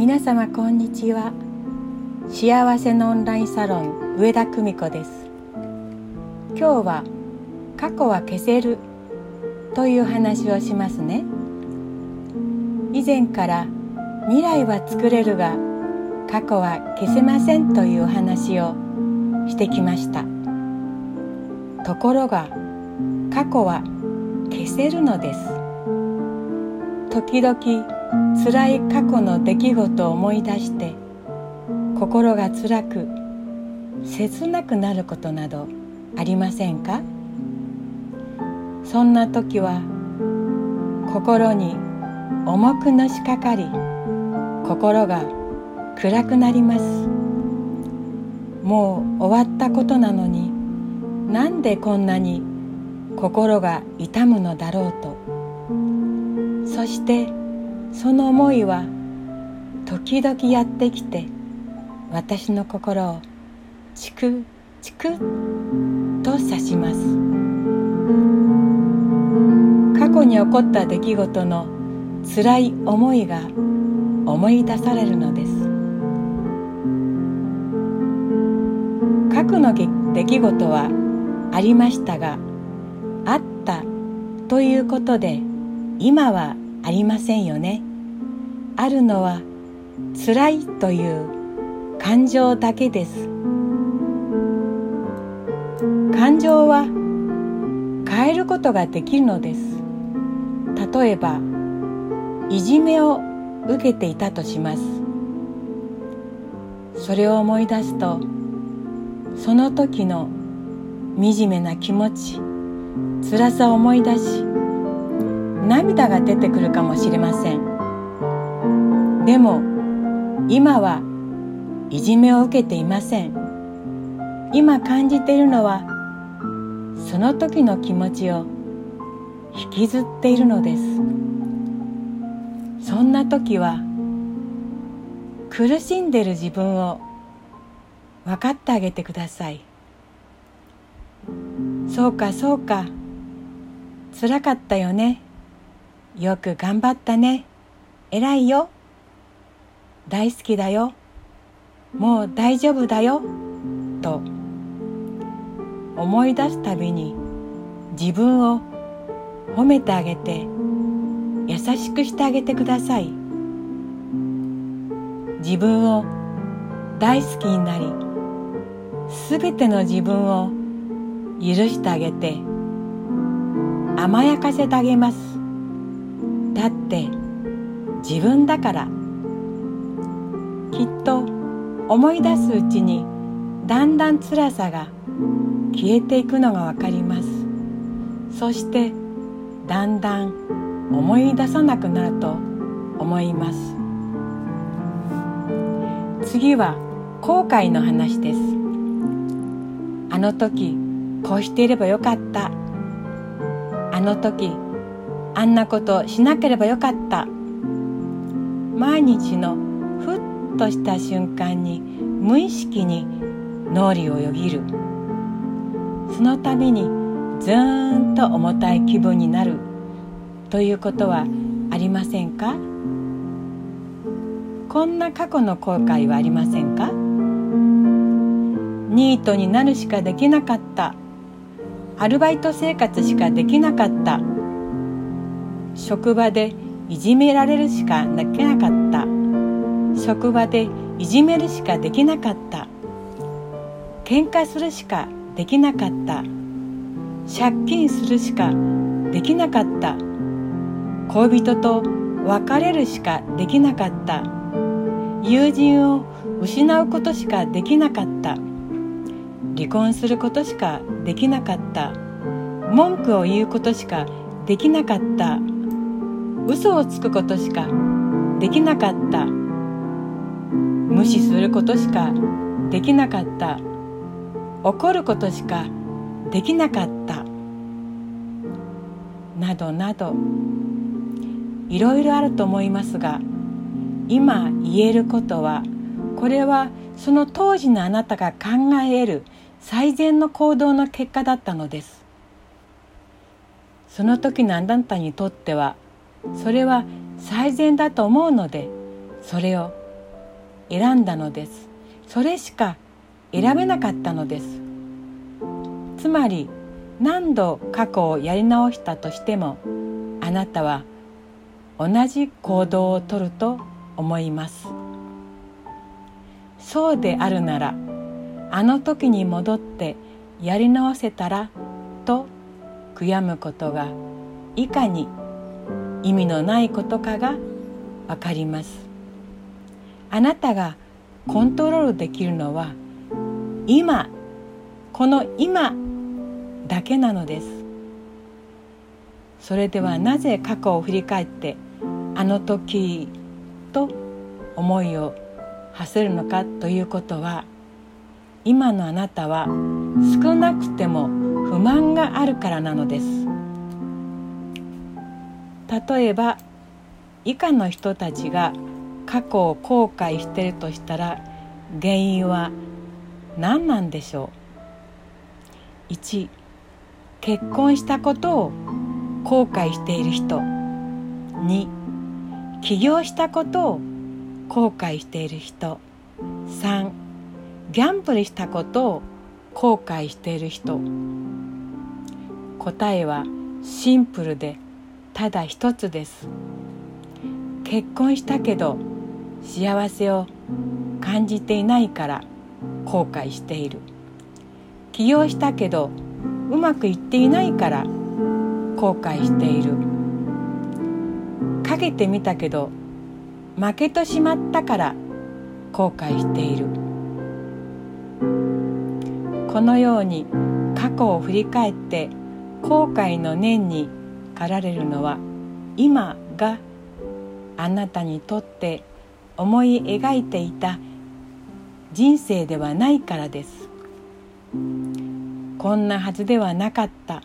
皆様こんにちは。幸せのオンラインサロン上田久美子です。今日は過去は消せるという話をしますね。以前から未来は作れるが過去は消せませんという話をしてきました。ところが過去は消せるのです。時々辛い過去の出来事を思い出して心が辛く切なくなることなどありませんか？そんな時は心に重くのしかかり心が暗くなります。もう終わったことなのになんでこんなに心が痛むのだろうと。そしてその思いは時々やってきて私の心をチクチクと刺します。過去に起こった出来事の辛い思いが思い出されるのです。過去の出来事はありましたがあったということで今はありませんよね。あるのは辛いという感情だけです。感情は変えることができるのです。例えばいじめを受けていたとします。それを思い出すとその時の惨めな気持ち辛さを思い出し涙が出てくるかもしれません。でも今はいじめを受けていません。今感じているのはその時の気持ちを引きずっているのです。そんな時は苦しんでる自分を分かってあげてください。そうかそうか。つらかったよね。よく頑張ったね。偉いよ。大好きだよ。もう大丈夫だよ。と思い出すたびに自分を褒めてあげて優しくしてあげてください。自分を大好きになりすべての自分を許してあげて甘やかせてあげます。だって自分だから。きっと思い出すうちにだんだん辛さが消えていくのがわかります。そしてだんだん思い出さなくなると思います。次は後悔の話です。あの時こうしていればよかった。あの時あんなことしなければよかった。毎日のふっとした瞬間に無意識に脳裏をよぎる。その度にずーんと重たい気分になる。ということはありませんか？こんな過去の後悔はありませんか？ニートになるしかできなかった。アルバイト生活しかできなかった。職場でいじめられるしかできなかった。職場でいじめるしかできなかった。喧嘩するしかできなかった。借金するしかできなかった。恋人と別れるしかできなかった。友人を失うことしかできなかった。離婚することしかできなかった。文句を言うことしかできなかった。嘘をつくことしかできなかった。無視することしかできなかった。怒ることしかできなかった。などなど。いろいろあると思いますが今言えることはこれはその当時のあなたが考える最善の行動の結果だったのです。その時のあなたにとってはそれは最善だと思うのでそれを選んだのです。それしか選べなかったのです。つまり何度過去をやり直したとしてもあなたは同じ行動をとると思います。そうであるならあの時に戻ってやり直せたらと悔やむことがいかに意味のないことかがわかります。あなたがコントロールできるのは今この今だけなのです。それではなぜ過去を振り返ってあの時と思いを馳せるのかということは今のあなたは少なくても不満があるからなのです。例えば以下の人たちが過去を後悔してるとしたら原因は何なんでしょう？1結婚したことを後悔している人。2起業したことを後悔している人。3ギャンブルしたことを後悔している人。答えはシンプルでただ一つです。結婚したけど幸せを感じていないから後悔している。起業したけどうまくいっていないから後悔している。かけてみたけど負けてしまったから後悔している。このように過去を振り返って後悔の念に駆られるのは今があなたにとって思い描いていた人生ではないからです。こんなはずではなかった。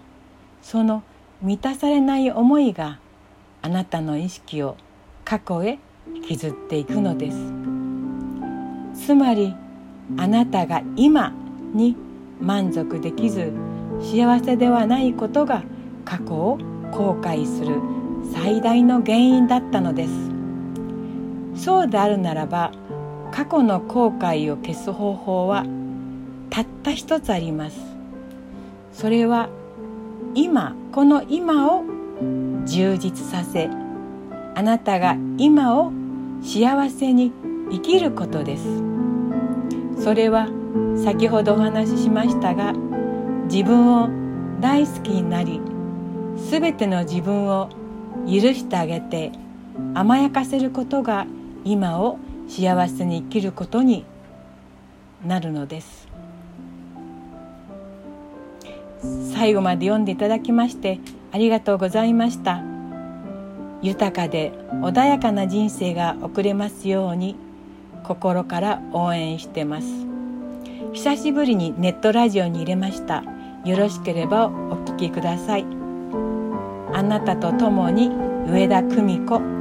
その満たされない思いがあなたの意識を過去へ引きずっていくのです。つまりあなたが今に満足できず幸せではないことが過去を後悔する最大の原因だったのです。そうであるならば過去の後悔を消す方法はたった一つあります。それは今この今を充実させあなたが今を幸せに生きることです。それは先ほどお話ししましたが自分を大好きになり全ての自分を許してあげて甘やかせることが今を幸せに生きることになるのです。最後まで読んでいただきましてありがとうございました。豊かで穏やかな人生が送れますように心から応援してます。久しぶりにネットラジオに入れました。よろしければお聞きください。あなたと共に上田久美子